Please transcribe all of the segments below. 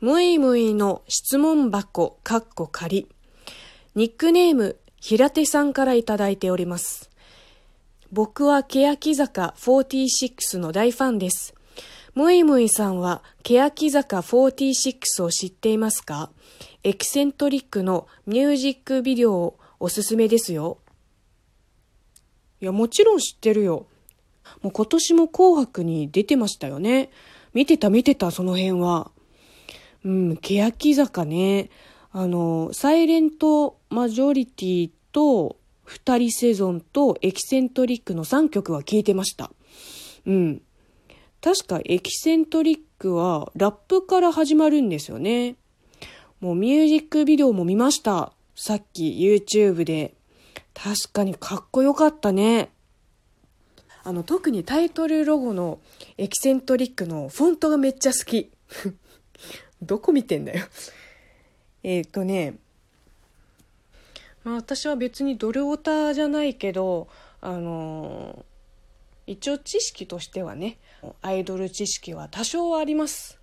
むいむいの質問箱、かっこ仮。ニックネーム、平手さんからいただいております。僕は欅坂46の大ファンです。むいむいさんは欅坂46を知っていますか？エキセントリックのミュージックビデオおすすめですよ。いや、もちろん知ってるよ。もう今年も紅白に出てましたよね。見てた見てた、その辺は。うん、欅坂ね。あの、サイレントマジョリティと、二人セゾンとエキセントリックの3曲は聴いてました。うん。確かエキセントリックはラップから始まるんですよね。もうミュージックビデオも見ました。さっき YouTube で。確かにかっこよかったね。あの、特にタイトルロゴのエキセントリックのフォントがめっちゃ好き。どこ見てんだよ。えっとね、まあ私は別にドルオタじゃないけど、あのー、一応知識としてはね、アイドル知識は多少あります。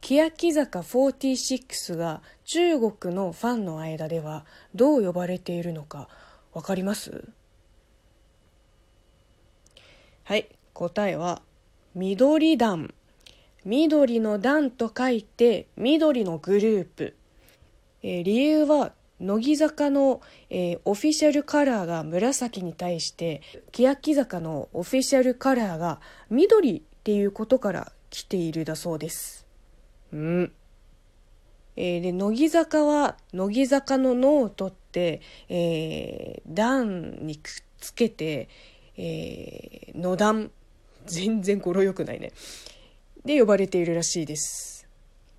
欅坂46が中国のファンの間ではどう呼ばれているのかわかります？はい答えは緑団。緑の団と書いて緑のグループ、えー、理由は乃木坂の、えー、オフィシャルカラーが紫に対して欅坂のオフィシャルカラーが緑っていうことから来ているだそうですうん。えー、で、乃木坂は、乃木坂の脳を取って、えー、段にくっつけて、えー、野段。全然語呂良くないね。で、呼ばれているらしいです。